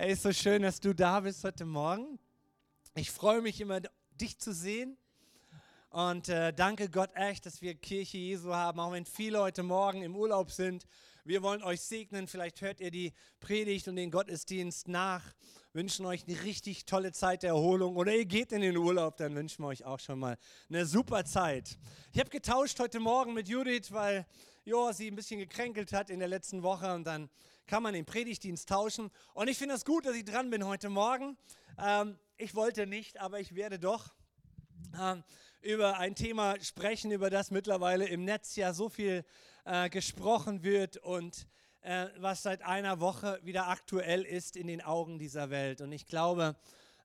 Hey, ist so schön, dass du da bist heute Morgen. Ich freue mich immer, dich zu sehen. Und äh, danke Gott echt, dass wir Kirche Jesu haben, auch wenn viele heute Morgen im Urlaub sind. Wir wollen euch segnen. Vielleicht hört ihr die Predigt und den Gottesdienst nach. Wünschen euch eine richtig tolle Zeit der Erholung. Oder ihr geht in den Urlaub, dann wünschen wir euch auch schon mal eine super Zeit. Ich habe getauscht heute Morgen mit Judith, weil jo, sie ein bisschen gekränkelt hat in der letzten Woche. Und dann kann man den Predigtdienst tauschen. Und ich finde es das gut, dass ich dran bin heute Morgen. Ähm, ich wollte nicht, aber ich werde doch ähm, über ein Thema sprechen, über das mittlerweile im Netz ja so viel äh, gesprochen wird und äh, was seit einer Woche wieder aktuell ist in den Augen dieser Welt. Und ich glaube,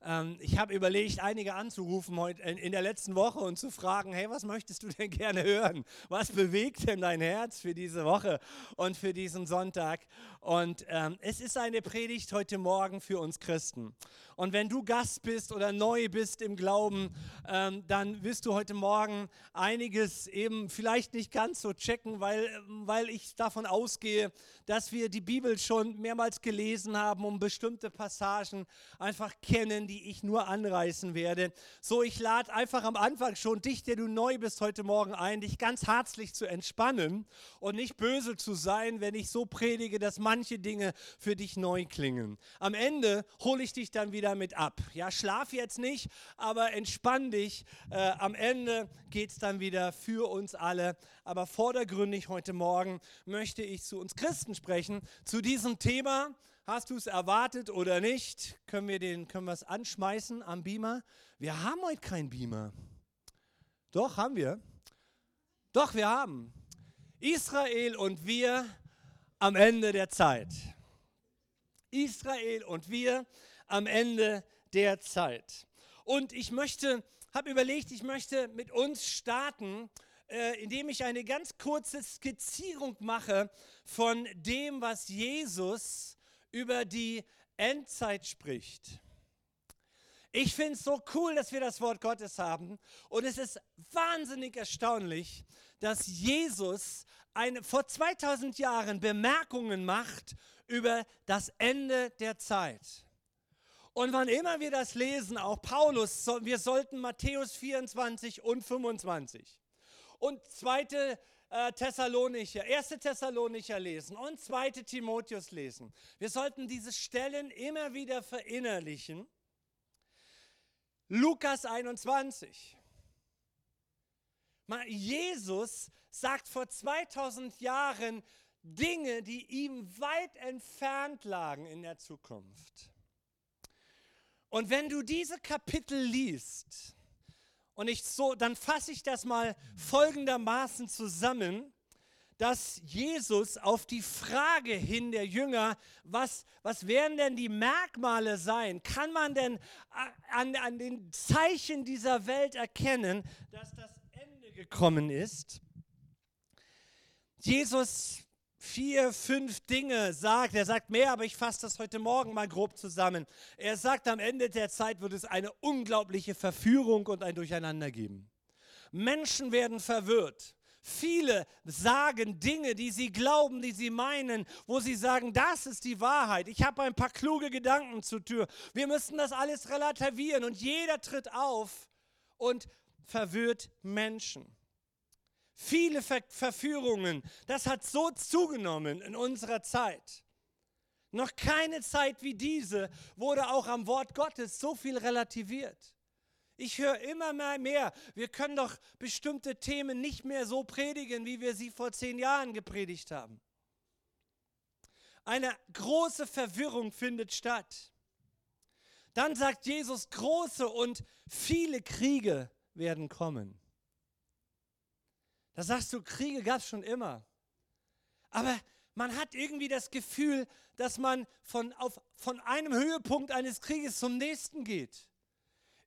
ähm, ich habe überlegt, einige anzurufen heute in der letzten Woche und zu fragen, hey, was möchtest du denn gerne hören? Was bewegt denn dein Herz für diese Woche und für diesen Sonntag? Und ähm, es ist eine Predigt heute Morgen für uns Christen. Und wenn du Gast bist oder neu bist im Glauben, ähm, dann wirst du heute Morgen einiges eben vielleicht nicht ganz so checken, weil, weil ich davon ausgehe, dass wir die Bibel schon mehrmals gelesen haben und bestimmte Passagen einfach kennen, die ich nur anreißen werde. So, ich lade einfach am Anfang schon dich, der du neu bist heute Morgen ein, dich ganz herzlich zu entspannen und nicht böse zu sein, wenn ich so predige, dass manche Dinge für dich neu klingen. Am Ende hole ich dich dann wieder wieder mit ab. Ja, schlaf jetzt nicht, aber entspann dich. Äh, am Ende geht es dann wieder für uns alle. Aber vordergründig heute Morgen möchte ich zu uns Christen sprechen, zu diesem Thema. Hast du es erwartet oder nicht? Können wir den, können wir es anschmeißen am Beamer? Wir haben heute keinen Beamer. Doch, haben wir. Doch, wir haben. Israel und wir am Ende der Zeit. Israel und wir am Ende der Zeit. Und ich möchte, habe überlegt, ich möchte mit uns starten, äh, indem ich eine ganz kurze Skizzierung mache von dem, was Jesus über die Endzeit spricht. Ich finde es so cool, dass wir das Wort Gottes haben. Und es ist wahnsinnig erstaunlich, dass Jesus eine, vor 2000 Jahren Bemerkungen macht über das Ende der Zeit. Und wann immer wir das lesen, auch Paulus, wir sollten Matthäus 24 und 25 und zweite äh, Thessalonicher, erste Thessalonicher lesen und zweite Timotheus lesen. Wir sollten diese Stellen immer wieder verinnerlichen. Lukas 21. Jesus sagt vor 2000 Jahren Dinge, die ihm weit entfernt lagen in der Zukunft. Und wenn du diese Kapitel liest, und ich so, dann fasse ich das mal folgendermaßen zusammen, dass Jesus auf die Frage hin der Jünger, was, was werden denn die Merkmale sein? Kann man denn an, an den Zeichen dieser Welt erkennen, dass das Ende gekommen ist? Jesus vier, fünf Dinge sagt. Er sagt mehr, aber ich fasse das heute Morgen mal grob zusammen. Er sagt, am Ende der Zeit wird es eine unglaubliche Verführung und ein Durcheinander geben. Menschen werden verwirrt. Viele sagen Dinge, die sie glauben, die sie meinen, wo sie sagen, das ist die Wahrheit. Ich habe ein paar kluge Gedanken zur Tür. Wir müssen das alles relativieren und jeder tritt auf und verwirrt Menschen. Viele Ver Verführungen, das hat so zugenommen in unserer Zeit. Noch keine Zeit wie diese wurde auch am Wort Gottes so viel relativiert. Ich höre immer mehr, mehr, wir können doch bestimmte Themen nicht mehr so predigen, wie wir sie vor zehn Jahren gepredigt haben. Eine große Verwirrung findet statt. Dann sagt Jesus, große und viele Kriege werden kommen. Da sagst du, Kriege gab es schon immer. Aber man hat irgendwie das Gefühl, dass man von, auf, von einem Höhepunkt eines Krieges zum nächsten geht.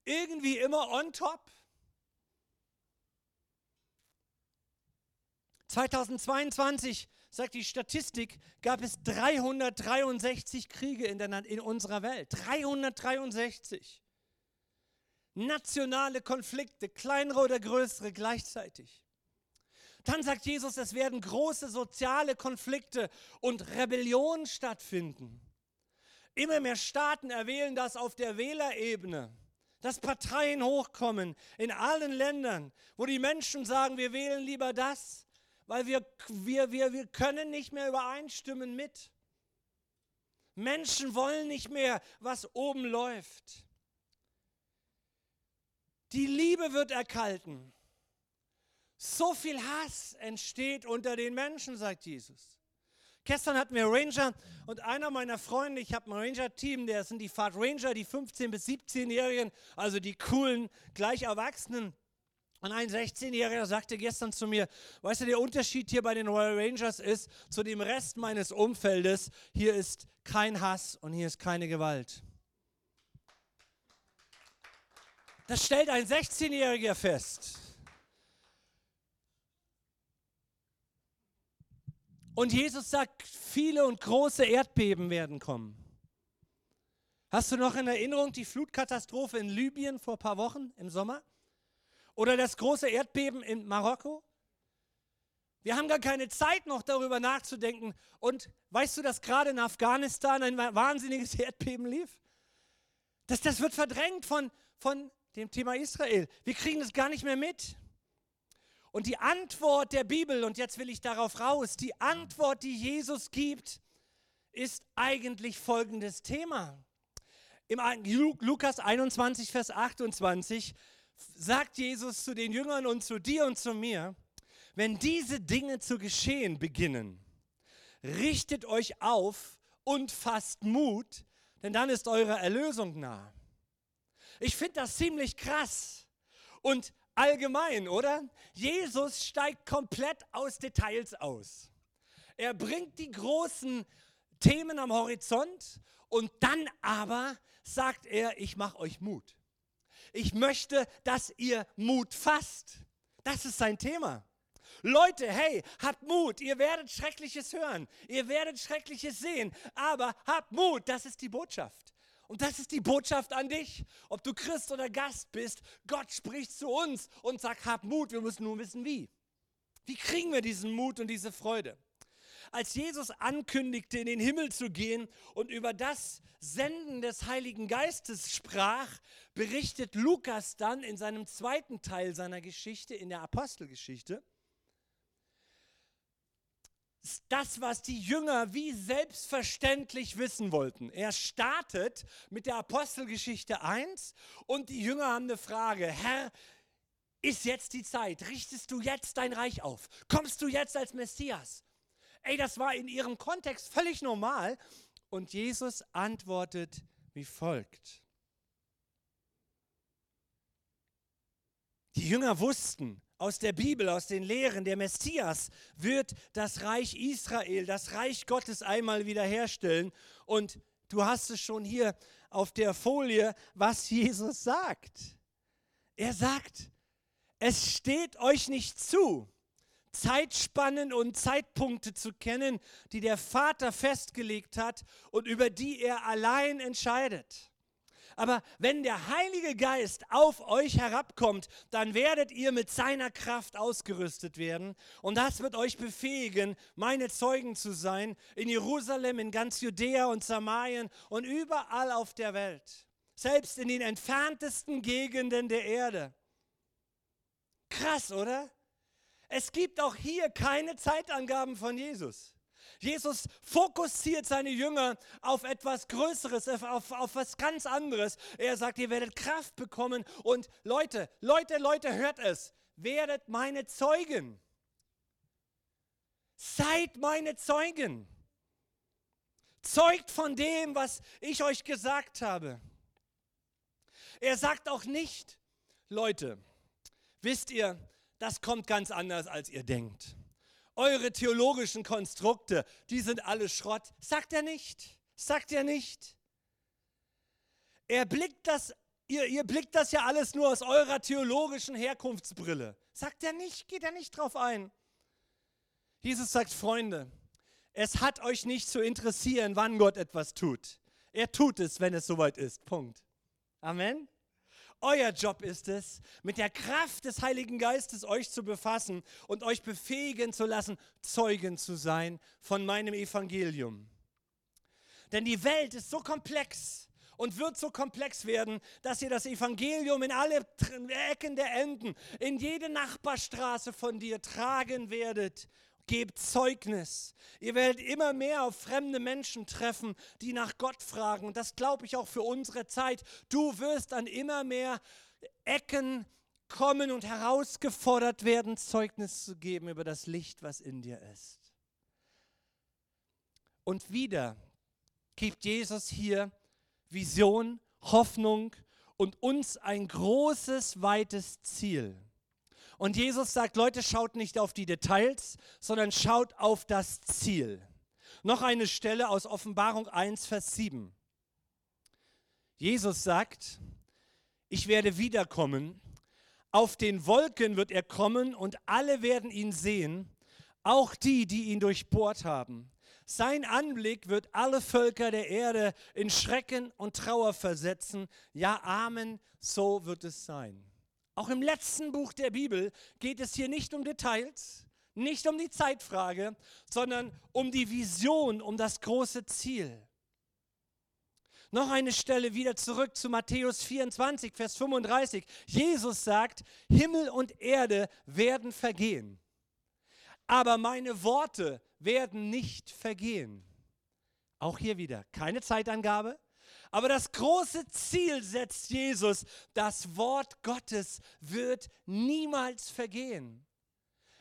Irgendwie immer on top. 2022, sagt die Statistik, gab es 363 Kriege in, der, in unserer Welt. 363. Nationale Konflikte, kleinere oder größere gleichzeitig. Dann sagt Jesus, es werden große soziale Konflikte und Rebellionen stattfinden. Immer mehr Staaten erwählen das auf der Wählerebene, dass Parteien hochkommen in allen Ländern, wo die Menschen sagen, wir wählen lieber das, weil wir, wir, wir, wir können nicht mehr übereinstimmen mit. Menschen wollen nicht mehr, was oben läuft. Die Liebe wird erkalten. So viel Hass entsteht unter den Menschen, sagt Jesus. Gestern hatten wir Ranger und einer meiner Freunde, ich habe ein Ranger-Team, der sind die Fahrt Ranger, die 15- bis 17-Jährigen, also die coolen, gleich Erwachsenen. Und ein 16-Jähriger sagte gestern zu mir, weißt du, der Unterschied hier bei den Royal Rangers ist zu dem Rest meines Umfeldes, hier ist kein Hass und hier ist keine Gewalt. Das stellt ein 16-Jähriger fest. Und Jesus sagt, viele und große Erdbeben werden kommen. Hast du noch in Erinnerung die Flutkatastrophe in Libyen vor ein paar Wochen im Sommer? Oder das große Erdbeben in Marokko? Wir haben gar keine Zeit noch darüber nachzudenken. Und weißt du, dass gerade in Afghanistan ein wahnsinniges Erdbeben lief? Das, das wird verdrängt von, von dem Thema Israel. Wir kriegen das gar nicht mehr mit. Und die Antwort der Bibel, und jetzt will ich darauf raus, die Antwort, die Jesus gibt, ist eigentlich folgendes Thema. Im Lukas 21, Vers 28 sagt Jesus zu den Jüngern und zu dir und zu mir, wenn diese Dinge zu geschehen beginnen, richtet euch auf und fasst Mut, denn dann ist eure Erlösung nah. Ich finde das ziemlich krass und allgemein, oder? Jesus steigt komplett aus Details aus. Er bringt die großen Themen am Horizont und dann aber sagt er, ich mache euch Mut. Ich möchte, dass ihr Mut fasst. Das ist sein Thema. Leute, hey, habt Mut, ihr werdet Schreckliches hören, ihr werdet Schreckliches sehen, aber habt Mut, das ist die Botschaft. Und das ist die Botschaft an dich. Ob du Christ oder Gast bist, Gott spricht zu uns und sagt, hab Mut, wir müssen nur wissen, wie. Wie kriegen wir diesen Mut und diese Freude? Als Jesus ankündigte, in den Himmel zu gehen und über das Senden des Heiligen Geistes sprach, berichtet Lukas dann in seinem zweiten Teil seiner Geschichte, in der Apostelgeschichte, das, was die Jünger wie selbstverständlich wissen wollten. Er startet mit der Apostelgeschichte 1 und die Jünger haben eine Frage. Herr, ist jetzt die Zeit? Richtest du jetzt dein Reich auf? Kommst du jetzt als Messias? Ey, das war in ihrem Kontext völlig normal. Und Jesus antwortet wie folgt. Die Jünger wussten aus der Bibel, aus den Lehren, der Messias wird das Reich Israel, das Reich Gottes einmal wiederherstellen. Und du hast es schon hier auf der Folie, was Jesus sagt. Er sagt, es steht euch nicht zu, Zeitspannen und Zeitpunkte zu kennen, die der Vater festgelegt hat und über die er allein entscheidet. Aber wenn der Heilige Geist auf euch herabkommt, dann werdet ihr mit seiner Kraft ausgerüstet werden. Und das wird euch befähigen, meine Zeugen zu sein in Jerusalem, in ganz Judäa und Samarien und überall auf der Welt. Selbst in den entferntesten Gegenden der Erde. Krass, oder? Es gibt auch hier keine Zeitangaben von Jesus. Jesus fokussiert seine Jünger auf etwas Größeres, auf, auf was ganz anderes. Er sagt, ihr werdet Kraft bekommen und Leute, Leute, Leute, hört es, werdet meine Zeugen. Seid meine Zeugen. Zeugt von dem, was ich euch gesagt habe. Er sagt auch nicht, Leute, wisst ihr, das kommt ganz anders, als ihr denkt. Eure theologischen Konstrukte, die sind alle Schrott. Sagt er nicht. Sagt er nicht. Er blickt das, ihr, ihr blickt das ja alles nur aus eurer theologischen Herkunftsbrille. Sagt er nicht, geht er nicht drauf ein. Jesus sagt, Freunde, es hat euch nicht zu interessieren, wann Gott etwas tut. Er tut es, wenn es soweit ist. Punkt. Amen. Euer Job ist es, mit der Kraft des Heiligen Geistes euch zu befassen und euch befähigen zu lassen, Zeugen zu sein von meinem Evangelium. Denn die Welt ist so komplex und wird so komplex werden, dass ihr das Evangelium in alle Ecken der Enden, in jede Nachbarstraße von dir tragen werdet. Gebt Zeugnis. Ihr werdet immer mehr auf fremde Menschen treffen, die nach Gott fragen. Und das glaube ich auch für unsere Zeit. Du wirst an immer mehr Ecken kommen und herausgefordert werden, Zeugnis zu geben über das Licht, was in dir ist. Und wieder gibt Jesus hier Vision, Hoffnung und uns ein großes, weites Ziel. Und Jesus sagt, Leute, schaut nicht auf die Details, sondern schaut auf das Ziel. Noch eine Stelle aus Offenbarung 1, Vers 7. Jesus sagt, ich werde wiederkommen, auf den Wolken wird er kommen und alle werden ihn sehen, auch die, die ihn durchbohrt haben. Sein Anblick wird alle Völker der Erde in Schrecken und Trauer versetzen. Ja, Amen, so wird es sein. Auch im letzten Buch der Bibel geht es hier nicht um Details, nicht um die Zeitfrage, sondern um die Vision, um das große Ziel. Noch eine Stelle wieder zurück zu Matthäus 24, Vers 35. Jesus sagt, Himmel und Erde werden vergehen, aber meine Worte werden nicht vergehen. Auch hier wieder keine Zeitangabe, aber das große Ziel setzt Jesus, das Wort Gottes wird niemals vergehen.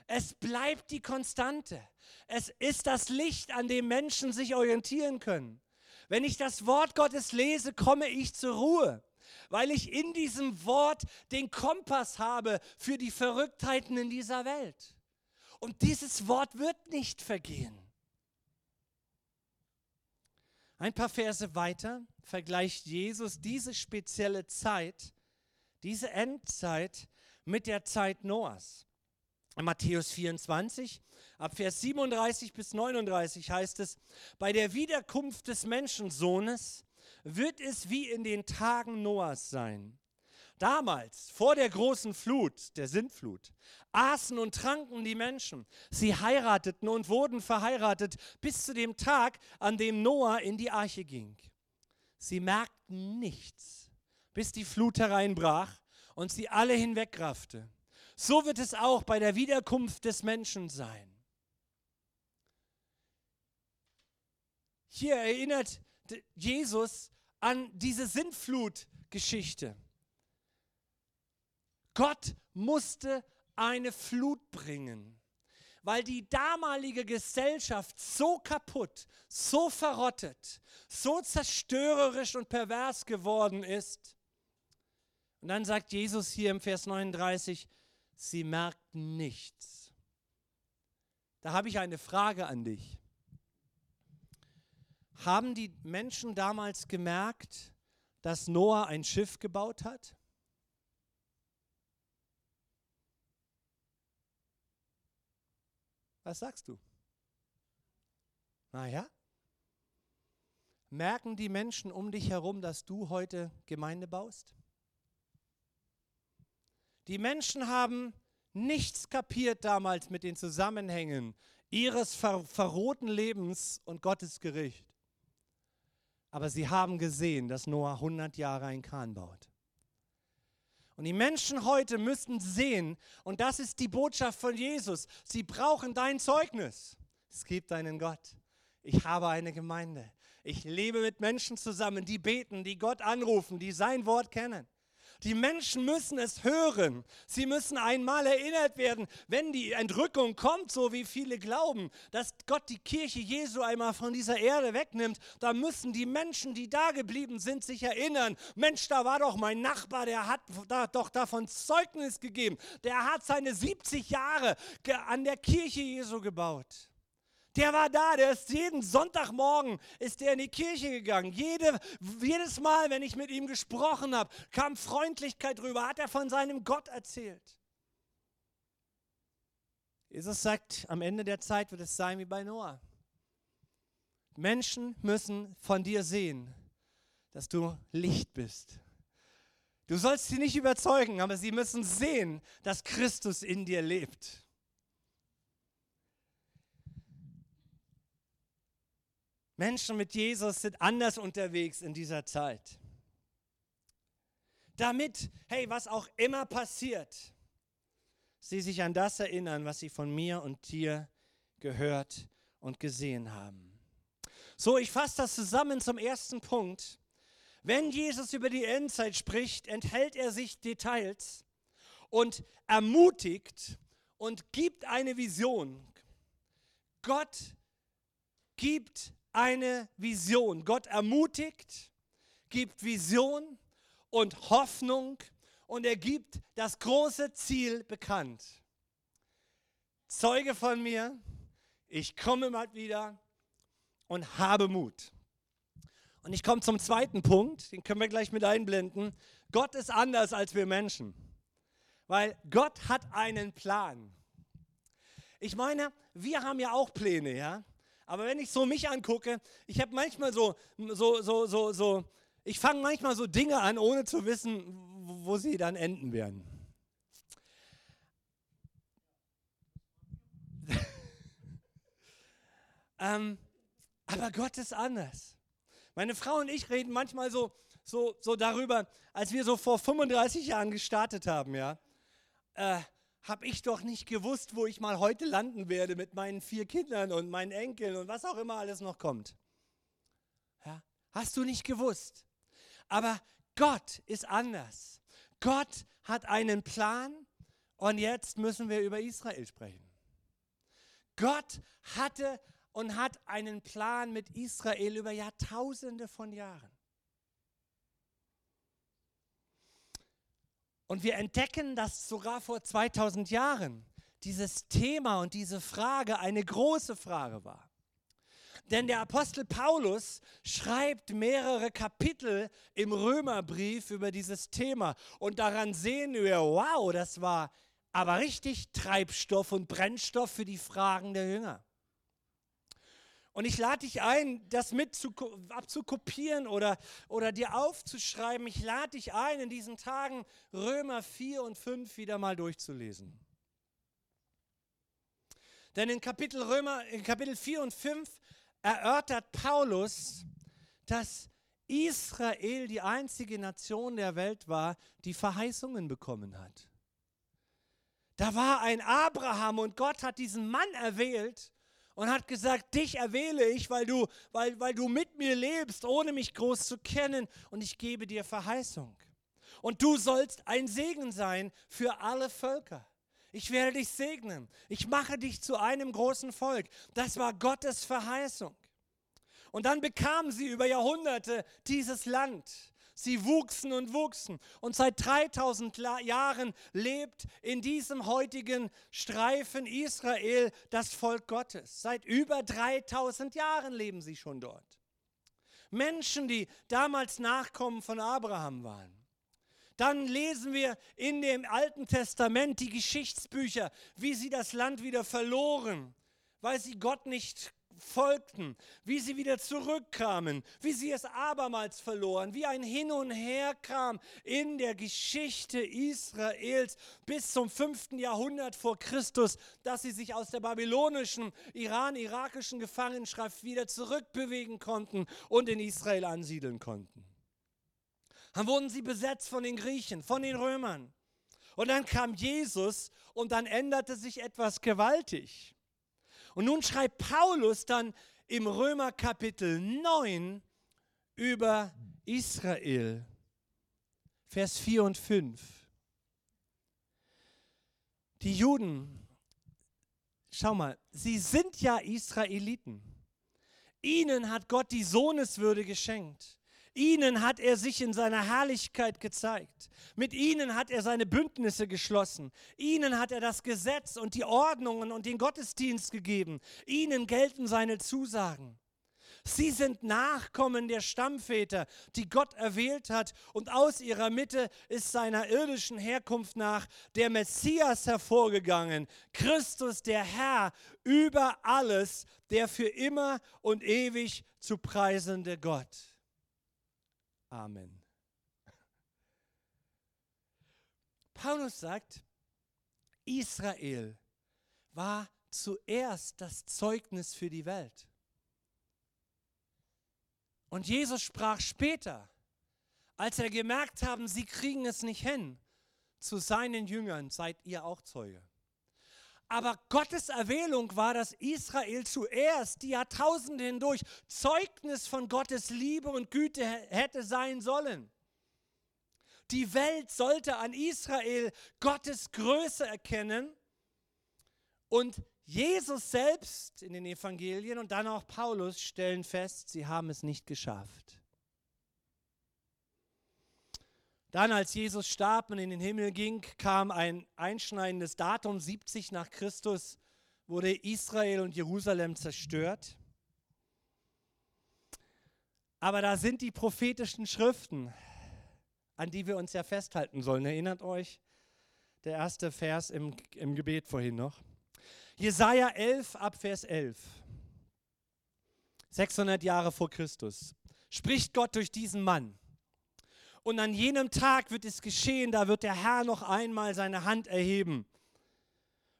Es bleibt die Konstante. Es ist das Licht, an dem Menschen sich orientieren können. Wenn ich das Wort Gottes lese, komme ich zur Ruhe, weil ich in diesem Wort den Kompass habe für die Verrücktheiten in dieser Welt. Und dieses Wort wird nicht vergehen. Ein paar Verse weiter vergleicht Jesus diese spezielle Zeit, diese Endzeit mit der Zeit Noahs. In Matthäus 24, ab Vers 37 bis 39 heißt es, bei der Wiederkunft des Menschensohnes wird es wie in den Tagen Noahs sein. Damals, vor der großen Flut, der Sintflut, aßen und tranken die Menschen. Sie heirateten und wurden verheiratet bis zu dem Tag, an dem Noah in die Arche ging. Sie merkten nichts, bis die Flut hereinbrach und sie alle hinwegraffte. So wird es auch bei der Wiederkunft des Menschen sein. Hier erinnert Jesus an diese Sintflutgeschichte. Gott musste eine Flut bringen, weil die damalige Gesellschaft so kaputt, so verrottet, so zerstörerisch und pervers geworden ist. Und dann sagt Jesus hier im Vers 39, sie merkten nichts. Da habe ich eine Frage an dich. Haben die Menschen damals gemerkt, dass Noah ein Schiff gebaut hat? Was sagst du? Naja, merken die Menschen um dich herum, dass du heute Gemeinde baust? Die Menschen haben nichts kapiert damals mit den Zusammenhängen ihres ver verrohten Lebens und Gottes Gericht. Aber sie haben gesehen, dass Noah 100 Jahre ein Kahn baut. Und die Menschen heute müssen sehen, und das ist die Botschaft von Jesus, sie brauchen dein Zeugnis. Es gibt einen Gott. Ich habe eine Gemeinde. Ich lebe mit Menschen zusammen, die beten, die Gott anrufen, die sein Wort kennen. Die Menschen müssen es hören. Sie müssen einmal erinnert werden, wenn die Entrückung kommt, so wie viele glauben, dass Gott die Kirche Jesu einmal von dieser Erde wegnimmt, da müssen die Menschen, die da geblieben sind, sich erinnern, Mensch, da war doch mein Nachbar, der hat da, doch davon Zeugnis gegeben. Der hat seine 70 Jahre an der Kirche Jesu gebaut. Der war da, der ist jeden Sonntagmorgen ist der in die Kirche gegangen. Jede, jedes Mal, wenn ich mit ihm gesprochen habe, kam Freundlichkeit rüber, hat er von seinem Gott erzählt. Jesus sagt, am Ende der Zeit wird es sein wie bei Noah. Menschen müssen von dir sehen, dass du Licht bist. Du sollst sie nicht überzeugen, aber sie müssen sehen, dass Christus in dir lebt. Menschen mit Jesus sind anders unterwegs in dieser Zeit. Damit, hey, was auch immer passiert, sie sich an das erinnern, was sie von mir und dir gehört und gesehen haben. So, ich fasse das zusammen zum ersten Punkt. Wenn Jesus über die Endzeit spricht, enthält er sich Details und ermutigt und gibt eine Vision. Gott gibt eine Vision. Gott ermutigt, gibt Vision und Hoffnung und er gibt das große Ziel bekannt. Zeuge von mir, ich komme mal wieder und habe Mut. Und ich komme zum zweiten Punkt, den können wir gleich mit einblenden. Gott ist anders als wir Menschen, weil Gott hat einen Plan. Ich meine, wir haben ja auch Pläne, ja. Aber wenn ich so mich angucke, ich habe manchmal so, so, so, so, so, ich fange manchmal so Dinge an, ohne zu wissen, wo sie dann enden werden. ähm, aber Gott ist anders. Meine Frau und ich reden manchmal so, so, so darüber, als wir so vor 35 Jahren gestartet haben, ja. Äh, habe ich doch nicht gewusst, wo ich mal heute landen werde mit meinen vier Kindern und meinen Enkeln und was auch immer alles noch kommt. Ja? Hast du nicht gewusst? Aber Gott ist anders. Gott hat einen Plan und jetzt müssen wir über Israel sprechen. Gott hatte und hat einen Plan mit Israel über Jahrtausende von Jahren. Und wir entdecken, dass sogar vor 2000 Jahren dieses Thema und diese Frage eine große Frage war. Denn der Apostel Paulus schreibt mehrere Kapitel im Römerbrief über dieses Thema. Und daran sehen wir, wow, das war aber richtig Treibstoff und Brennstoff für die Fragen der Jünger. Und ich lade dich ein, das mit zu, abzukopieren oder, oder dir aufzuschreiben. Ich lade dich ein, in diesen Tagen Römer 4 und 5 wieder mal durchzulesen. Denn in Kapitel, Römer, in Kapitel 4 und 5 erörtert Paulus, dass Israel die einzige Nation der Welt war, die Verheißungen bekommen hat. Da war ein Abraham und Gott hat diesen Mann erwählt und hat gesagt, dich erwähle ich, weil du, weil, weil du mit mir lebst, ohne mich groß zu kennen und ich gebe dir Verheißung. Und du sollst ein Segen sein für alle Völker. Ich werde dich segnen. Ich mache dich zu einem großen Volk. Das war Gottes Verheißung. Und dann bekamen sie über Jahrhunderte dieses Land. Sie wuchsen und wuchsen. Und seit 3000 Jahren lebt in diesem heutigen Streifen Israel das Volk Gottes. Seit über 3000 Jahren leben sie schon dort. Menschen, die damals Nachkommen von Abraham waren. Dann lesen wir in dem Alten Testament die Geschichtsbücher, wie sie das Land wieder verloren, weil sie Gott nicht folgten, wie sie wieder zurückkamen, wie sie es abermals verloren, wie ein Hin und Her kam in der Geschichte Israels bis zum 5. Jahrhundert vor Christus, dass sie sich aus der babylonischen, iran-irakischen Gefangenschaft wieder zurückbewegen konnten und in Israel ansiedeln konnten. Dann wurden sie besetzt von den Griechen, von den Römern. Und dann kam Jesus und dann änderte sich etwas gewaltig. Und nun schreibt Paulus dann im Römer Kapitel 9 über Israel, Vers 4 und 5. Die Juden, schau mal, sie sind ja Israeliten. Ihnen hat Gott die Sohneswürde geschenkt. Ihnen hat er sich in seiner Herrlichkeit gezeigt. Mit ihnen hat er seine Bündnisse geschlossen. Ihnen hat er das Gesetz und die Ordnungen und den Gottesdienst gegeben. Ihnen gelten seine Zusagen. Sie sind Nachkommen der Stammväter, die Gott erwählt hat, und aus ihrer Mitte ist seiner irdischen Herkunft nach der Messias hervorgegangen, Christus der Herr über alles, der für immer und ewig zu preisende Gott. Amen. Paulus sagt, Israel war zuerst das Zeugnis für die Welt. Und Jesus sprach später, als er gemerkt haben, sie kriegen es nicht hin, zu seinen Jüngern seid ihr auch Zeuge. Aber Gottes Erwählung war, dass Israel zuerst die Jahrtausende hindurch Zeugnis von Gottes Liebe und Güte hätte sein sollen. Die Welt sollte an Israel Gottes Größe erkennen und Jesus selbst in den Evangelien und dann auch Paulus stellen fest, sie haben es nicht geschafft. Dann, als Jesus starb und in den Himmel ging, kam ein einschneidendes Datum, 70 nach Christus, wurde Israel und Jerusalem zerstört. Aber da sind die prophetischen Schriften, an die wir uns ja festhalten sollen. Erinnert euch der erste Vers im, im Gebet vorhin noch. Jesaja 11 ab Vers 11. 600 Jahre vor Christus. Spricht Gott durch diesen Mann. Und an jenem Tag wird es geschehen, da wird der Herr noch einmal seine Hand erheben,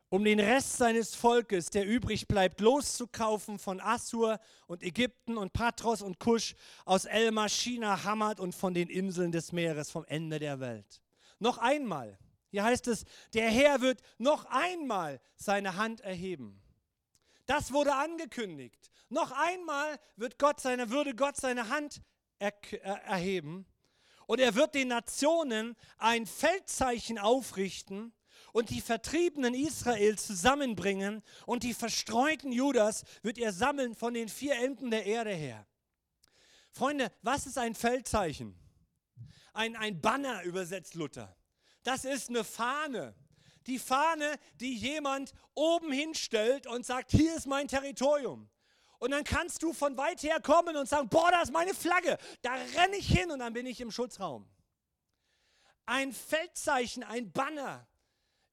um den Rest seines Volkes, der übrig bleibt, loszukaufen von Assur und Ägypten und Patros und Kusch, aus Elma, China, Hamad und von den Inseln des Meeres vom Ende der Welt. Noch einmal, hier heißt es, der Herr wird noch einmal seine Hand erheben. Das wurde angekündigt. Noch einmal wird Gott seine, würde Gott seine Hand er, erheben und er wird den Nationen ein Feldzeichen aufrichten und die Vertriebenen Israel zusammenbringen und die verstreuten Judas wird er sammeln von den vier Enden der Erde her. Freunde, was ist ein Feldzeichen? Ein, ein Banner übersetzt Luther. Das ist eine Fahne. Die Fahne, die jemand oben hinstellt und sagt, hier ist mein Territorium. Und dann kannst du von weit her kommen und sagen, boah, da ist meine Flagge, da renne ich hin und dann bin ich im Schutzraum. Ein Feldzeichen, ein Banner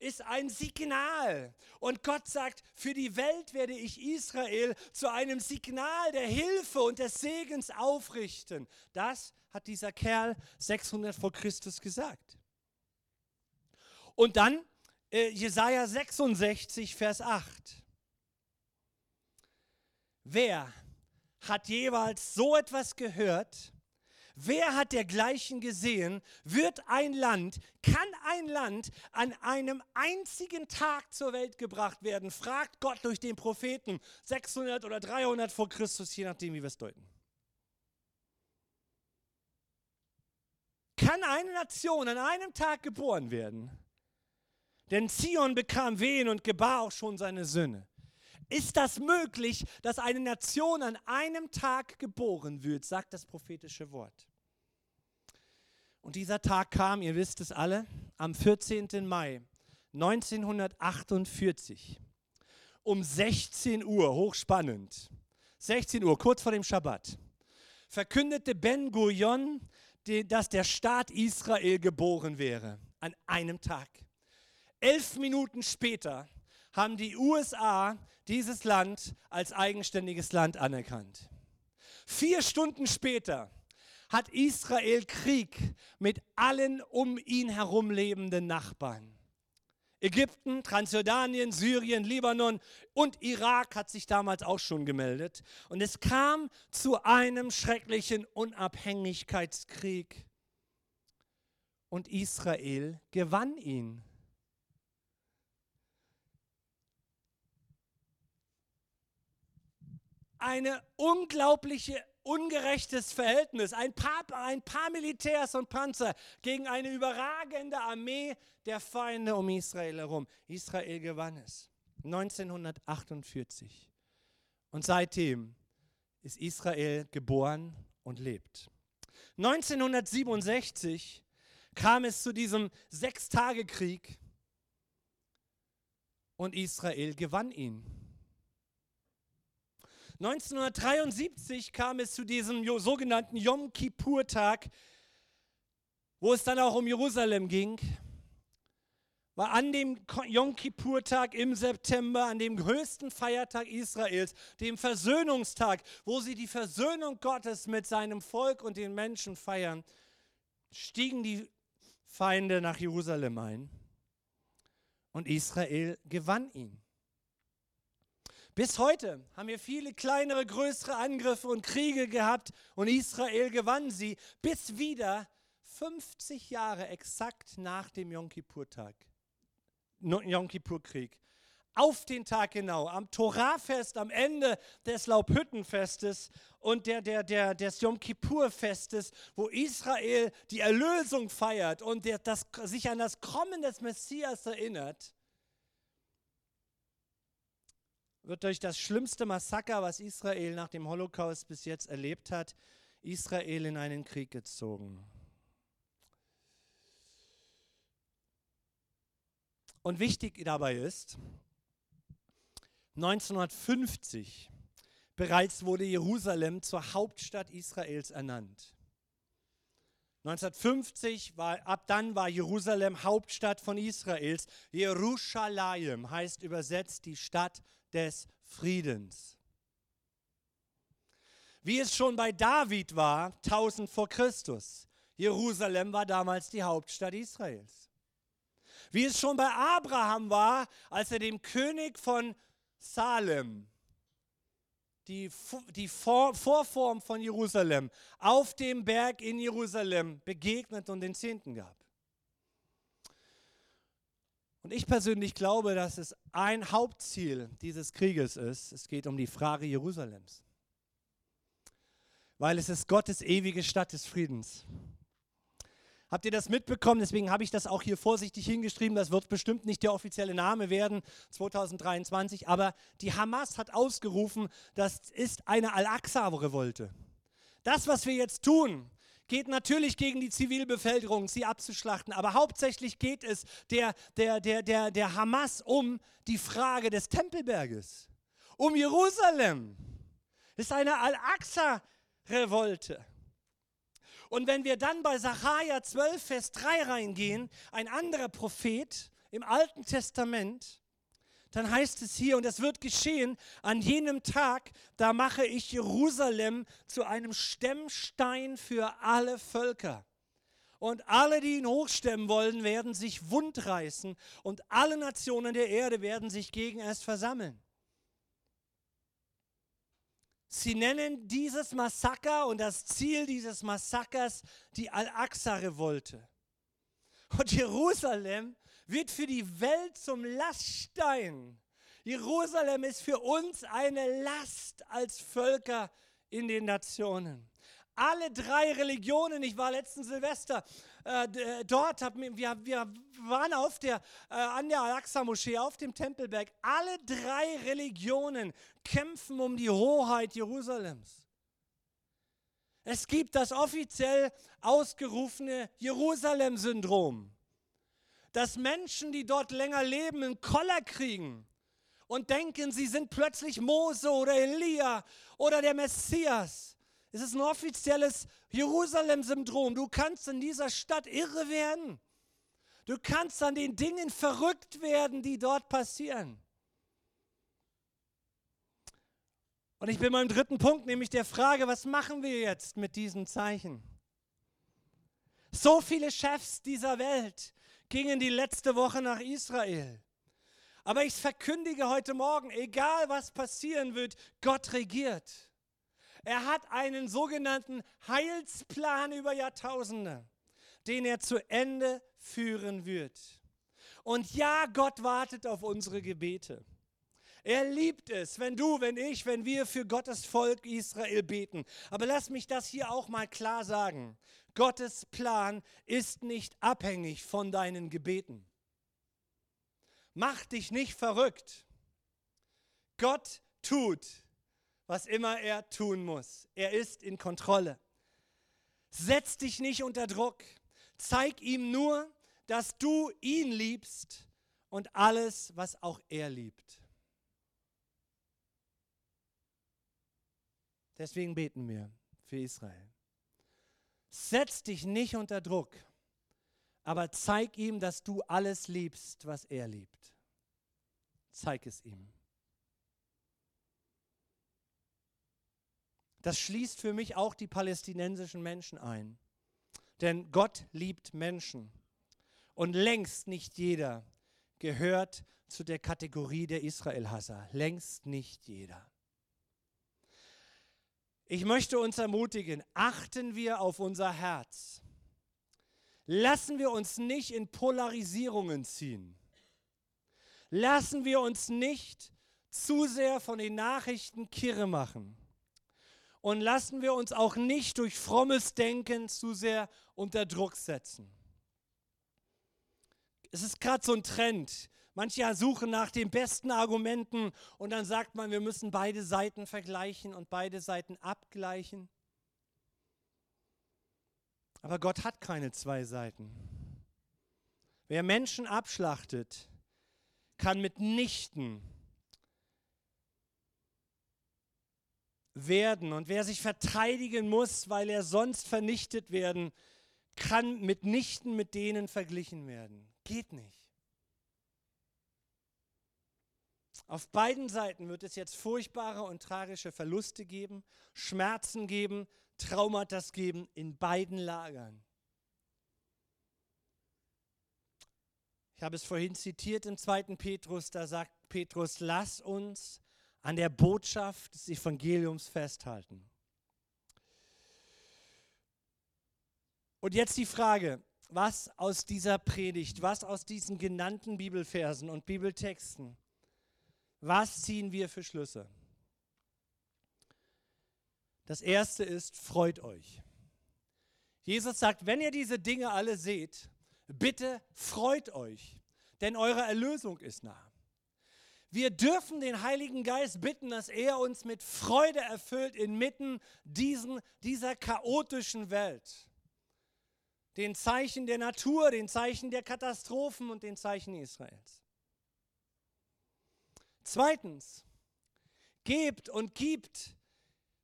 ist ein Signal. Und Gott sagt, für die Welt werde ich Israel zu einem Signal der Hilfe und des Segens aufrichten. Das hat dieser Kerl 600 vor Christus gesagt. Und dann äh, Jesaja 66, Vers 8. Wer hat jeweils so etwas gehört? Wer hat dergleichen gesehen? Wird ein Land, kann ein Land an einem einzigen Tag zur Welt gebracht werden? Fragt Gott durch den Propheten 600 oder 300 vor Christus, je nachdem, wie wir es deuten. Kann eine Nation an einem Tag geboren werden? Denn Zion bekam Wehen und gebar auch schon seine Söhne. Ist das möglich, dass eine Nation an einem Tag geboren wird, sagt das prophetische Wort. Und dieser Tag kam, ihr wisst es alle, am 14. Mai 1948 um 16 Uhr, hochspannend, 16 Uhr, kurz vor dem Schabbat, verkündete Ben Gurion, dass der Staat Israel geboren wäre, an einem Tag. Elf Minuten später haben die USA dieses Land als eigenständiges Land anerkannt. Vier Stunden später hat Israel Krieg mit allen um ihn herum lebenden Nachbarn. Ägypten, Transjordanien, Syrien, Libanon und Irak hat sich damals auch schon gemeldet. Und es kam zu einem schrecklichen Unabhängigkeitskrieg. Und Israel gewann ihn. Eine unglaubliche ungerechtes Verhältnis. Ein paar, ein paar Militärs und Panzer gegen eine überragende Armee der Feinde um Israel herum. Israel gewann es. 1948. Und seitdem ist Israel geboren und lebt. 1967 kam es zu diesem Sechstagekrieg und Israel gewann ihn. 1973 kam es zu diesem sogenannten Yom Kippur-Tag, wo es dann auch um Jerusalem ging. War an dem Yom Kippur-Tag im September, an dem höchsten Feiertag Israels, dem Versöhnungstag, wo sie die Versöhnung Gottes mit seinem Volk und den Menschen feiern, stiegen die Feinde nach Jerusalem ein und Israel gewann ihn. Bis heute haben wir viele kleinere, größere Angriffe und Kriege gehabt und Israel gewann sie, bis wieder 50 Jahre exakt nach dem Yom Kippur-Tag, Yom Kippur-Krieg. Auf den Tag genau, am Torahfest, am Ende des Laubhüttenfestes und der, der, der, des Yom Kippur-Festes, wo Israel die Erlösung feiert und der, das, sich an das Kommen des Messias erinnert, wird durch das schlimmste Massaker, was Israel nach dem Holocaust bis jetzt erlebt hat, Israel in einen Krieg gezogen. Und wichtig dabei ist, 1950 bereits wurde Jerusalem zur Hauptstadt Israels ernannt. 1950 war, ab dann war Jerusalem Hauptstadt von Israels. Jerusalem heißt übersetzt die Stadt des Friedens. Wie es schon bei David war, 1000 vor Christus. Jerusalem war damals die Hauptstadt Israels. Wie es schon bei Abraham war, als er dem König von Salem, die, die Vor Vorform von Jerusalem, auf dem Berg in Jerusalem begegnet und den Zehnten gab. Und ich persönlich glaube, dass es ein Hauptziel dieses Krieges ist. Es geht um die Frage Jerusalems. Weil es ist Gottes ewige Stadt des Friedens. Habt ihr das mitbekommen? Deswegen habe ich das auch hier vorsichtig hingeschrieben. Das wird bestimmt nicht der offizielle Name werden 2023. Aber die Hamas hat ausgerufen, das ist eine Al-Aqsa-Revolte. Das, was wir jetzt tun, geht natürlich gegen die Zivilbevölkerung, sie abzuschlachten, aber hauptsächlich geht es der, der, der, der, der Hamas um die Frage des Tempelberges, um Jerusalem. Es ist eine Al-Aqsa-Revolte. Und wenn wir dann bei Sacharja 12, Vers 3 reingehen, ein anderer Prophet im Alten Testament, dann heißt es hier, und es wird geschehen, an jenem Tag, da mache ich Jerusalem zu einem Stemmstein für alle Völker. Und alle, die ihn hochstemmen wollen, werden sich wundreißen und alle Nationen der Erde werden sich gegen es versammeln. Sie nennen dieses Massaker und das Ziel dieses Massakers die Al-Aqsa-Revolte. Und Jerusalem wird für die Welt zum Laststein. Jerusalem ist für uns eine Last als Völker in den Nationen. Alle drei Religionen, ich war letzten Silvester äh, äh dort, hab, wir, wir waren auf der, äh, an der Al-Aqsa-Moschee, auf dem Tempelberg. Alle drei Religionen kämpfen um die Hoheit Jerusalems. Es gibt das offiziell ausgerufene Jerusalem-Syndrom, dass Menschen, die dort länger leben, einen Koller kriegen und denken, sie sind plötzlich Mose oder Elia oder der Messias. Es ist ein offizielles Jerusalem-Syndrom. Du kannst in dieser Stadt irre werden. Du kannst an den Dingen verrückt werden, die dort passieren. Und ich bin beim dritten Punkt, nämlich der Frage, was machen wir jetzt mit diesen Zeichen? So viele Chefs dieser Welt gingen die letzte Woche nach Israel. Aber ich verkündige heute Morgen, egal was passieren wird, Gott regiert. Er hat einen sogenannten Heilsplan über Jahrtausende, den er zu Ende führen wird. Und ja, Gott wartet auf unsere Gebete. Er liebt es, wenn du, wenn ich, wenn wir für Gottes Volk Israel beten. Aber lass mich das hier auch mal klar sagen. Gottes Plan ist nicht abhängig von deinen Gebeten. Mach dich nicht verrückt. Gott tut, was immer er tun muss. Er ist in Kontrolle. Setz dich nicht unter Druck. Zeig ihm nur, dass du ihn liebst und alles, was auch er liebt. Deswegen beten wir für Israel. Setz dich nicht unter Druck, aber zeig ihm, dass du alles liebst, was er liebt. Zeig es ihm. Das schließt für mich auch die palästinensischen Menschen ein. Denn Gott liebt Menschen. Und längst nicht jeder gehört zu der Kategorie der Israelhasser. Längst nicht jeder. Ich möchte uns ermutigen, achten wir auf unser Herz. Lassen wir uns nicht in Polarisierungen ziehen. Lassen wir uns nicht zu sehr von den Nachrichten kirre machen. Und lassen wir uns auch nicht durch frommes Denken zu sehr unter Druck setzen. Es ist gerade so ein Trend. Manche suchen nach den besten Argumenten und dann sagt man, wir müssen beide Seiten vergleichen und beide Seiten abgleichen. Aber Gott hat keine zwei Seiten. Wer Menschen abschlachtet, kann mitnichten werden. Und wer sich verteidigen muss, weil er sonst vernichtet werden, kann mitnichten mit denen verglichen werden. Geht nicht. Auf beiden Seiten wird es jetzt furchtbare und tragische Verluste geben, Schmerzen geben, Traumata geben in beiden Lagern. Ich habe es vorhin zitiert im zweiten Petrus, da sagt Petrus, lass uns an der Botschaft des Evangeliums festhalten. Und jetzt die Frage, was aus dieser Predigt, was aus diesen genannten Bibelversen und Bibeltexten, was ziehen wir für Schlüsse? Das erste ist, freut euch. Jesus sagt, wenn ihr diese Dinge alle seht, bitte freut euch, denn eure Erlösung ist nah. Wir dürfen den Heiligen Geist bitten, dass er uns mit Freude erfüllt inmitten diesen, dieser chaotischen Welt. Den Zeichen der Natur, den Zeichen der Katastrophen und den Zeichen Israels. Zweitens, gebt und gibt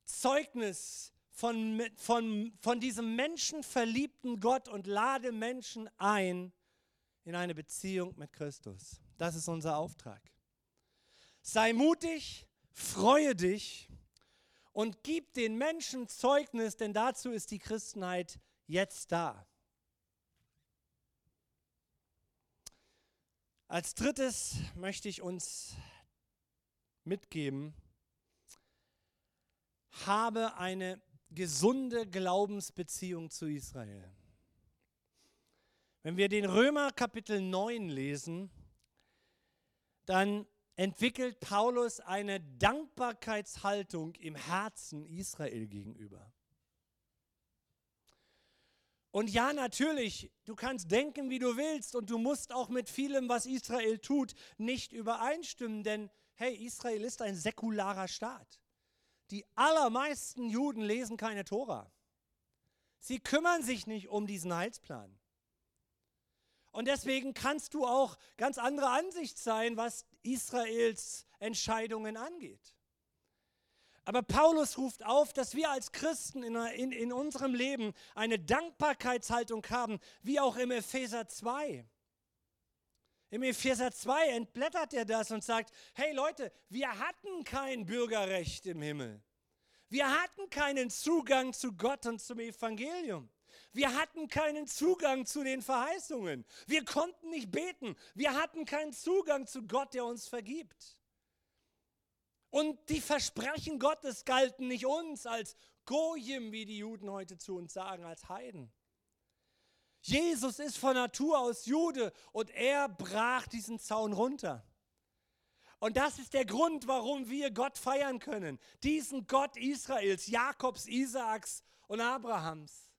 Zeugnis von, von, von diesem menschenverliebten Gott und lade Menschen ein in eine Beziehung mit Christus. Das ist unser Auftrag. Sei mutig, freue dich und gib den Menschen Zeugnis, denn dazu ist die Christenheit jetzt da. Als drittes möchte ich uns mitgeben, habe eine gesunde Glaubensbeziehung zu Israel. Wenn wir den Römer Kapitel 9 lesen, dann entwickelt Paulus eine Dankbarkeitshaltung im Herzen Israel gegenüber. Und ja, natürlich, du kannst denken, wie du willst und du musst auch mit vielem, was Israel tut, nicht übereinstimmen, denn hey, Israel ist ein säkularer Staat. Die allermeisten Juden lesen keine Tora. Sie kümmern sich nicht um diesen Heilsplan. Und deswegen kannst du auch ganz andere Ansicht sein, was Israels Entscheidungen angeht. Aber Paulus ruft auf, dass wir als Christen in, in, in unserem Leben eine Dankbarkeitshaltung haben, wie auch im Epheser 2. Im Epheser 2 entblättert er das und sagt, hey Leute, wir hatten kein Bürgerrecht im Himmel. Wir hatten keinen Zugang zu Gott und zum Evangelium. Wir hatten keinen Zugang zu den Verheißungen. Wir konnten nicht beten. Wir hatten keinen Zugang zu Gott, der uns vergibt. Und die Versprechen Gottes galten nicht uns als Gojim, wie die Juden heute zu uns sagen, als Heiden. Jesus ist von Natur aus Jude und er brach diesen Zaun runter. Und das ist der Grund, warum wir Gott feiern können. Diesen Gott Israels, Jakobs, Isaaks und Abrahams.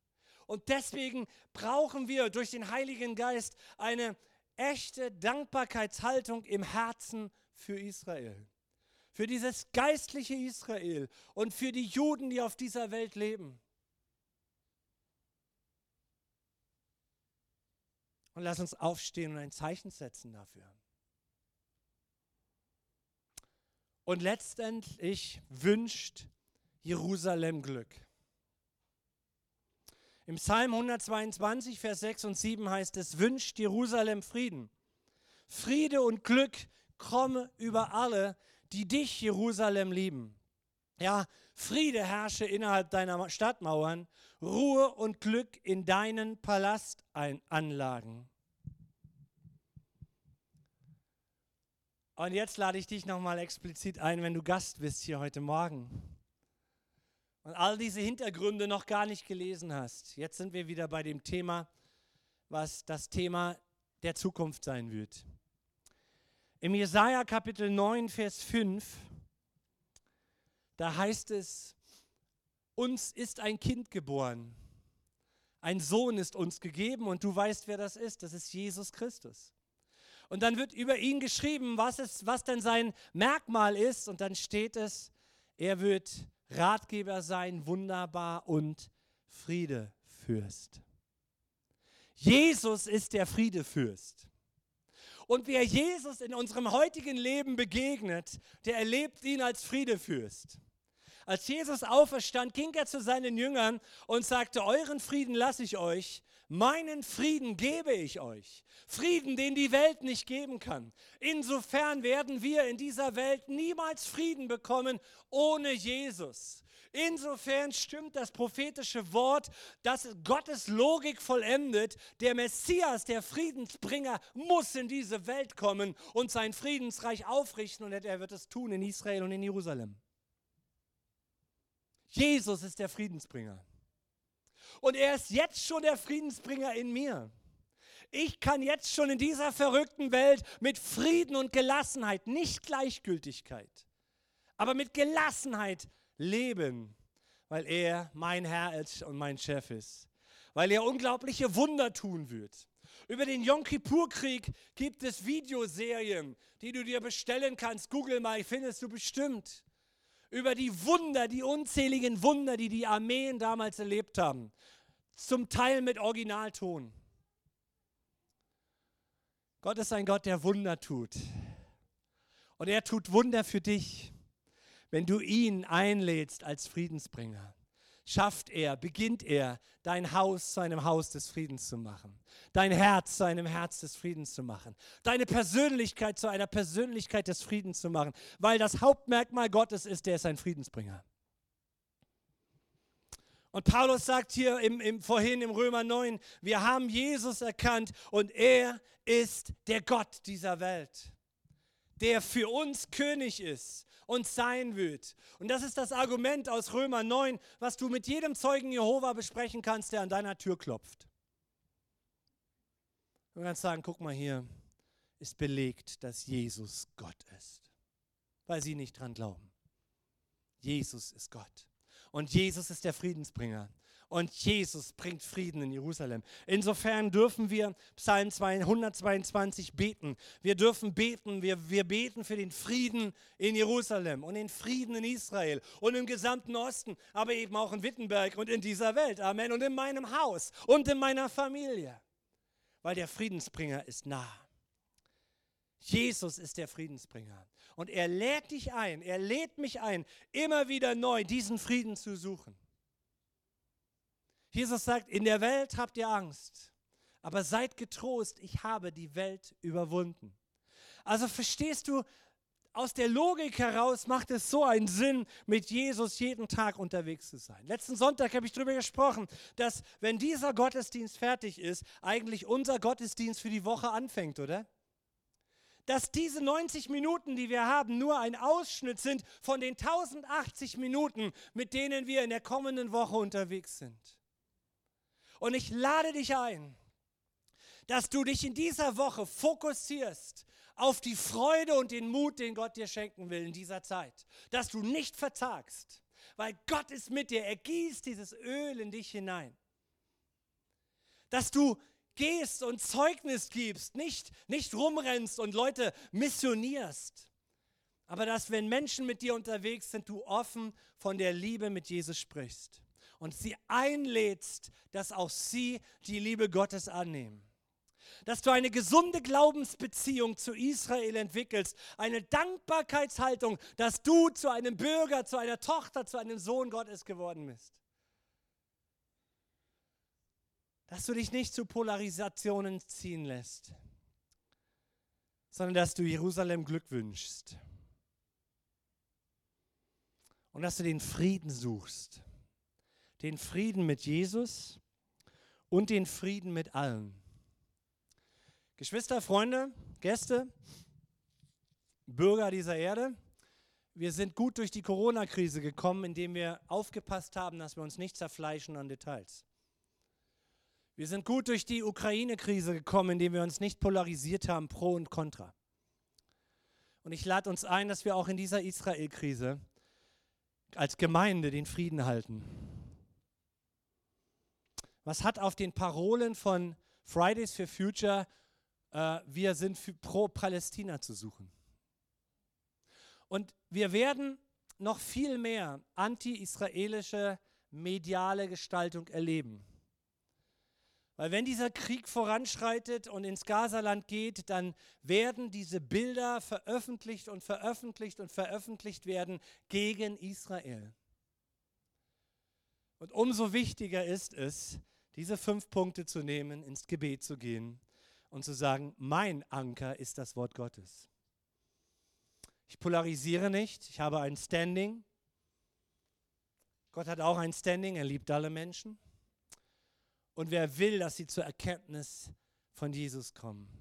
Und deswegen brauchen wir durch den Heiligen Geist eine echte Dankbarkeitshaltung im Herzen für Israel. Für dieses geistliche Israel und für die Juden, die auf dieser Welt leben. Und lass uns aufstehen und ein Zeichen setzen dafür. Und letztendlich wünscht Jerusalem Glück. Im Psalm 122, Vers 6 und 7 heißt es, wünscht Jerusalem Frieden. Friede und Glück komme über alle, die dich, Jerusalem, lieben. Ja, Friede herrsche innerhalb deiner Stadtmauern, Ruhe und Glück in deinen Palastanlagen. Und jetzt lade ich dich nochmal explizit ein, wenn du Gast bist hier heute Morgen und all diese Hintergründe noch gar nicht gelesen hast. Jetzt sind wir wieder bei dem Thema, was das Thema der Zukunft sein wird. Im Jesaja Kapitel 9, Vers 5, da heißt es, uns ist ein Kind geboren, ein Sohn ist uns gegeben und du weißt, wer das ist, das ist Jesus Christus. Und dann wird über ihn geschrieben, was, ist, was denn sein Merkmal ist. Und dann steht es, er wird Ratgeber sein, wunderbar und Friedefürst. Jesus ist der Friedefürst. Und wer Jesus in unserem heutigen Leben begegnet, der erlebt ihn als Friedefürst. Als Jesus auferstand, ging er zu seinen Jüngern und sagte, euren Frieden lasse ich euch, meinen Frieden gebe ich euch. Frieden, den die Welt nicht geben kann. Insofern werden wir in dieser Welt niemals Frieden bekommen ohne Jesus. Insofern stimmt das prophetische Wort, dass Gottes Logik vollendet. Der Messias, der Friedensbringer, muss in diese Welt kommen und sein Friedensreich aufrichten und er wird es tun in Israel und in Jerusalem. Jesus ist der Friedensbringer. Und er ist jetzt schon der Friedensbringer in mir. Ich kann jetzt schon in dieser verrückten Welt mit Frieden und Gelassenheit, nicht Gleichgültigkeit, aber mit Gelassenheit leben, weil er mein Herr und mein Chef ist, weil er unglaubliche Wunder tun wird. Über den Yom Kippur-Krieg gibt es Videoserien, die du dir bestellen kannst. Google mal, findest du bestimmt. Über die Wunder, die unzähligen Wunder, die die Armeen damals erlebt haben zum Teil mit Originalton. Gott ist ein Gott, der Wunder tut. Und er tut Wunder für dich, wenn du ihn einlädst als Friedensbringer. Schafft er, beginnt er, dein Haus zu einem Haus des Friedens zu machen, dein Herz zu einem Herz des Friedens zu machen, deine Persönlichkeit zu einer Persönlichkeit des Friedens zu machen, weil das Hauptmerkmal Gottes ist, der ist ein Friedensbringer. Und Paulus sagt hier im, im, vorhin im Römer 9, wir haben Jesus erkannt und er ist der Gott dieser Welt, der für uns König ist und sein wird. Und das ist das Argument aus Römer 9, was du mit jedem Zeugen Jehova besprechen kannst, der an deiner Tür klopft. Du kannst sagen, guck mal hier, ist belegt, dass Jesus Gott ist, weil sie nicht dran glauben. Jesus ist Gott. Und Jesus ist der Friedensbringer. Und Jesus bringt Frieden in Jerusalem. Insofern dürfen wir Psalm 122 beten. Wir dürfen beten, wir, wir beten für den Frieden in Jerusalem und den Frieden in Israel und im gesamten Osten, aber eben auch in Wittenberg und in dieser Welt. Amen. Und in meinem Haus und in meiner Familie. Weil der Friedensbringer ist nah. Jesus ist der Friedensbringer. Und er lädt dich ein, er lädt mich ein, immer wieder neu diesen Frieden zu suchen. Jesus sagt, in der Welt habt ihr Angst, aber seid getrost, ich habe die Welt überwunden. Also verstehst du, aus der Logik heraus macht es so einen Sinn, mit Jesus jeden Tag unterwegs zu sein. Letzten Sonntag habe ich darüber gesprochen, dass wenn dieser Gottesdienst fertig ist, eigentlich unser Gottesdienst für die Woche anfängt, oder? dass diese 90 Minuten, die wir haben, nur ein Ausschnitt sind von den 1080 Minuten, mit denen wir in der kommenden Woche unterwegs sind. Und ich lade dich ein, dass du dich in dieser Woche fokussierst auf die Freude und den Mut, den Gott dir schenken will in dieser Zeit. Dass du nicht verzagst, weil Gott ist mit dir. Er gießt dieses Öl in dich hinein. Dass du gehst und Zeugnis gibst, nicht, nicht rumrennst und Leute missionierst. Aber dass, wenn Menschen mit dir unterwegs sind, du offen von der Liebe mit Jesus sprichst und sie einlädst, dass auch sie die Liebe Gottes annehmen. Dass du eine gesunde Glaubensbeziehung zu Israel entwickelst, eine Dankbarkeitshaltung, dass du zu einem Bürger, zu einer Tochter, zu einem Sohn Gottes geworden bist. dass du dich nicht zu Polarisationen ziehen lässt, sondern dass du Jerusalem Glück wünschst. Und dass du den Frieden suchst. Den Frieden mit Jesus und den Frieden mit allen. Geschwister, Freunde, Gäste, Bürger dieser Erde. Wir sind gut durch die Corona-Krise gekommen, indem wir aufgepasst haben, dass wir uns nicht zerfleischen an Details. Wir sind gut durch die Ukraine-Krise gekommen, indem wir uns nicht polarisiert haben, pro und contra. Und ich lade uns ein, dass wir auch in dieser Israel-Krise als Gemeinde den Frieden halten. Was hat auf den Parolen von Fridays for Future, äh, wir sind pro Palästina zu suchen? Und wir werden noch viel mehr anti-israelische mediale Gestaltung erleben. Weil wenn dieser Krieg voranschreitet und ins Gazaland geht, dann werden diese Bilder veröffentlicht und veröffentlicht und veröffentlicht werden gegen Israel. Und umso wichtiger ist es, diese fünf Punkte zu nehmen, ins Gebet zu gehen und zu sagen, mein Anker ist das Wort Gottes. Ich polarisiere nicht, ich habe ein Standing. Gott hat auch ein Standing, er liebt alle Menschen. Und wer will, dass sie zur Erkenntnis von Jesus kommen?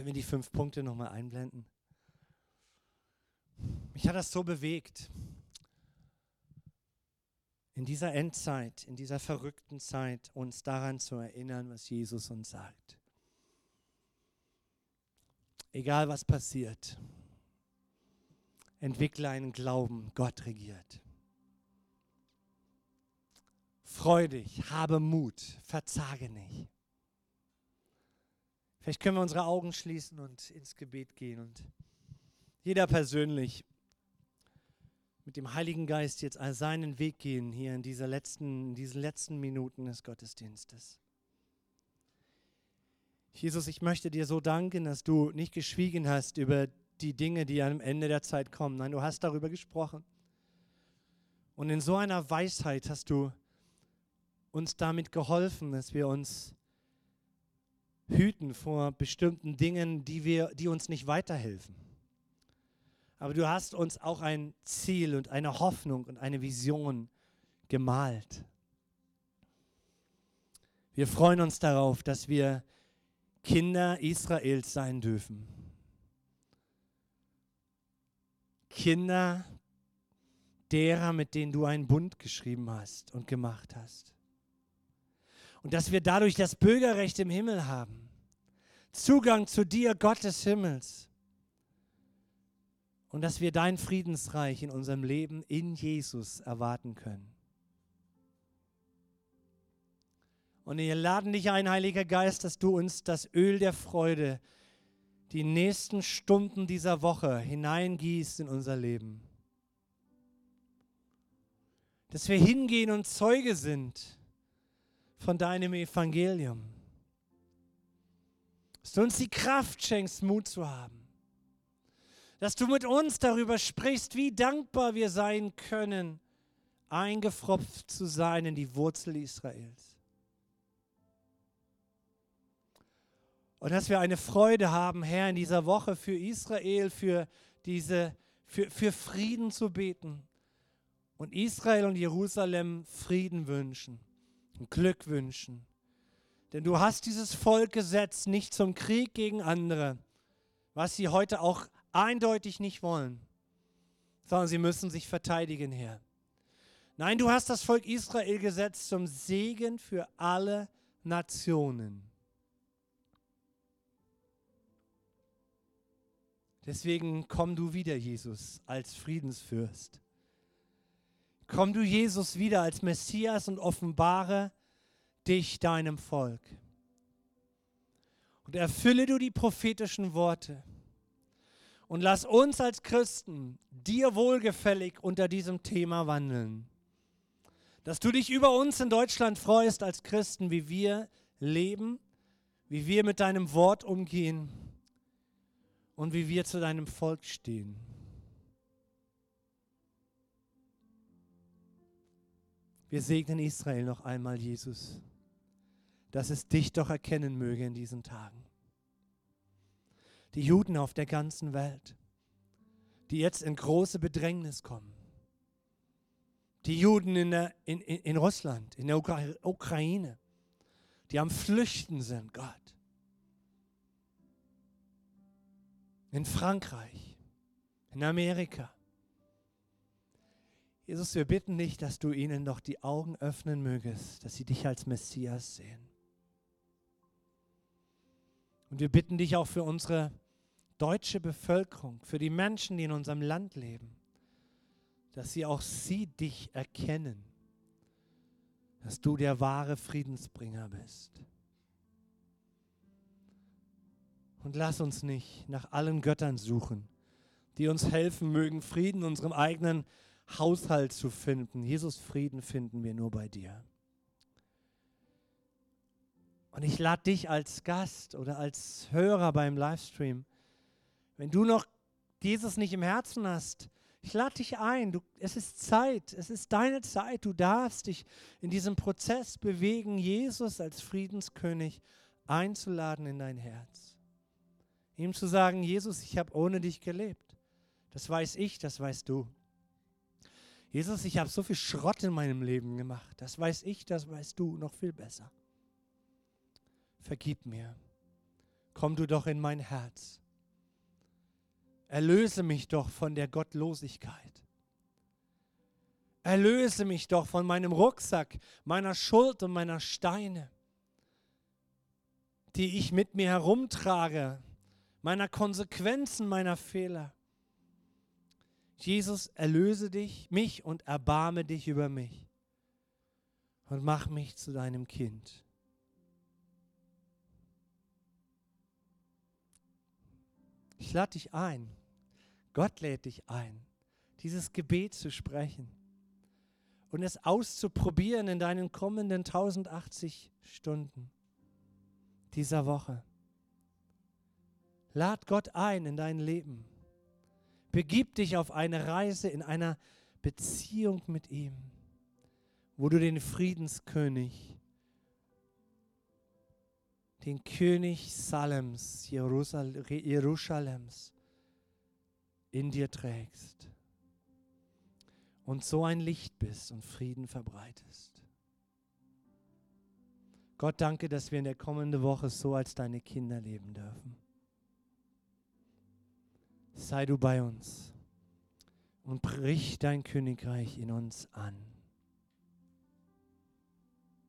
Können wir die fünf Punkte nochmal einblenden? Mich hat das so bewegt. In dieser Endzeit, in dieser verrückten Zeit, uns daran zu erinnern, was Jesus uns sagt. Egal was passiert, Entwickle einen Glauben, Gott regiert. Freu dich, habe Mut, verzage nicht. Vielleicht können wir unsere Augen schließen und ins Gebet gehen und jeder persönlich mit dem Heiligen Geist jetzt seinen Weg gehen hier in, dieser letzten, in diesen letzten Minuten des Gottesdienstes. Jesus, ich möchte dir so danken, dass du nicht geschwiegen hast über die Dinge, die am Ende der Zeit kommen. Nein, du hast darüber gesprochen. Und in so einer Weisheit hast du uns damit geholfen, dass wir uns hüten vor bestimmten Dingen, die, wir, die uns nicht weiterhelfen. Aber du hast uns auch ein Ziel und eine Hoffnung und eine Vision gemalt. Wir freuen uns darauf, dass wir Kinder Israels sein dürfen. Kinder derer, mit denen du einen Bund geschrieben hast und gemacht hast. Und dass wir dadurch das Bürgerrecht im Himmel haben. Zugang zu dir, Gott des Himmels. Und dass wir dein Friedensreich in unserem Leben in Jesus erwarten können. Und wir laden dich ein, Heiliger Geist, dass du uns das Öl der Freude die nächsten Stunden dieser Woche hineingießt in unser Leben. Dass wir hingehen und Zeuge sind von deinem Evangelium. Dass du uns die Kraft schenkst, Mut zu haben. Dass du mit uns darüber sprichst, wie dankbar wir sein können, eingefropft zu sein in die Wurzel Israels. Und dass wir eine Freude haben, Herr, in dieser Woche für Israel, für, diese, für, für Frieden zu beten. Und Israel und Jerusalem Frieden wünschen und Glück wünschen. Denn du hast dieses Volk gesetzt, nicht zum Krieg gegen andere, was sie heute auch eindeutig nicht wollen, sondern sie müssen sich verteidigen, Herr. Nein, du hast das Volk Israel gesetzt zum Segen für alle Nationen. Deswegen komm du wieder, Jesus, als Friedensfürst. Komm du, Jesus, wieder als Messias und offenbare dich deinem Volk. Und erfülle du die prophetischen Worte. Und lass uns als Christen dir wohlgefällig unter diesem Thema wandeln. Dass du dich über uns in Deutschland freust als Christen, wie wir leben, wie wir mit deinem Wort umgehen und wie wir zu deinem Volk stehen. Wir segnen Israel noch einmal, Jesus, dass es dich doch erkennen möge in diesen Tagen. Die Juden auf der ganzen Welt, die jetzt in große Bedrängnis kommen. Die Juden in, der, in, in, in Russland, in der Ukra Ukraine, die am Flüchten sind, Gott. In Frankreich, in Amerika. Jesus, wir bitten dich, dass du ihnen doch die Augen öffnen mögest, dass sie dich als Messias sehen. Und wir bitten dich auch für unsere deutsche Bevölkerung, für die Menschen, die in unserem Land leben, dass sie auch sie dich erkennen, dass du der wahre Friedensbringer bist. Und lass uns nicht nach allen Göttern suchen, die uns helfen mögen, Frieden unserem eigenen Haushalt zu finden. Jesus, Frieden finden wir nur bei dir. Und ich lade dich als Gast oder als Hörer beim Livestream, wenn du noch Jesus nicht im Herzen hast, ich lade dich ein. Du, es ist Zeit. Es ist deine Zeit. Du darfst dich in diesem Prozess bewegen, Jesus als Friedenskönig einzuladen in dein Herz. Ihm zu sagen, Jesus, ich habe ohne dich gelebt. Das weiß ich, das weißt du. Jesus, ich habe so viel Schrott in meinem Leben gemacht. Das weiß ich, das weißt du noch viel besser. Vergib mir. Komm du doch in mein Herz. Erlöse mich doch von der Gottlosigkeit. Erlöse mich doch von meinem Rucksack, meiner Schuld und meiner Steine, die ich mit mir herumtrage, meiner Konsequenzen, meiner Fehler. Jesus, erlöse dich, mich und erbarme dich über mich und mach mich zu deinem Kind. Ich lade dich ein, Gott lädt dich ein, dieses Gebet zu sprechen und es auszuprobieren in deinen kommenden 1080 Stunden dieser Woche. Lad Gott ein in dein Leben. Begib dich auf eine Reise in einer Beziehung mit ihm, wo du den Friedenskönig, den König Salems, Jerusalems, in dir trägst und so ein Licht bist und Frieden verbreitest. Gott danke, dass wir in der kommenden Woche so als deine Kinder leben dürfen. Sei du bei uns und brich dein Königreich in uns an.